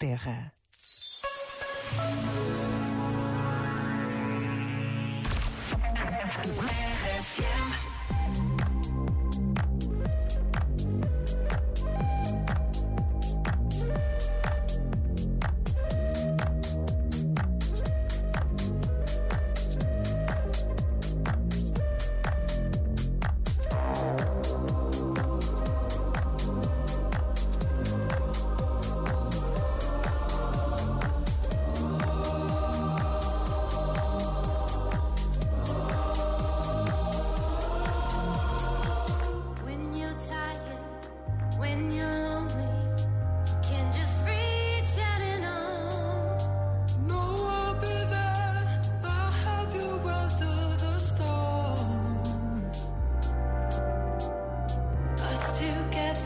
terra. When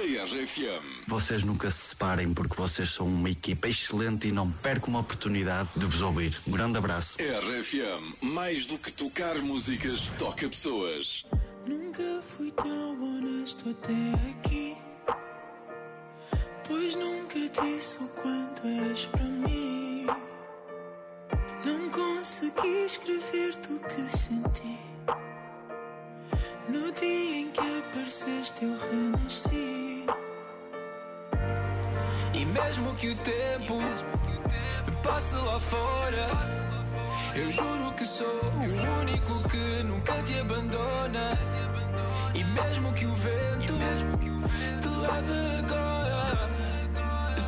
RFM? Vocês nunca se separem porque vocês são uma equipa excelente e não percam uma oportunidade de vos ouvir. Um grande abraço. RFM, mais do que tocar músicas, toca pessoas. Nunca fui tão honesto até aqui. Pois nunca disse o quanto és para mim. Não consegui escrever-te o que senti. Que apareceste, eu renasci. E mesmo que o tempo passe lá fora, eu juro que sou o único que nunca te abandona. E mesmo que o vento te leve agora,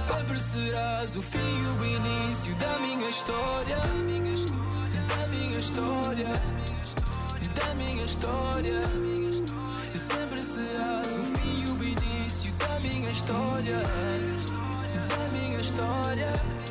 sempre serás o fim e o início da minha história. Da minha história, da minha história. História. Da minha história.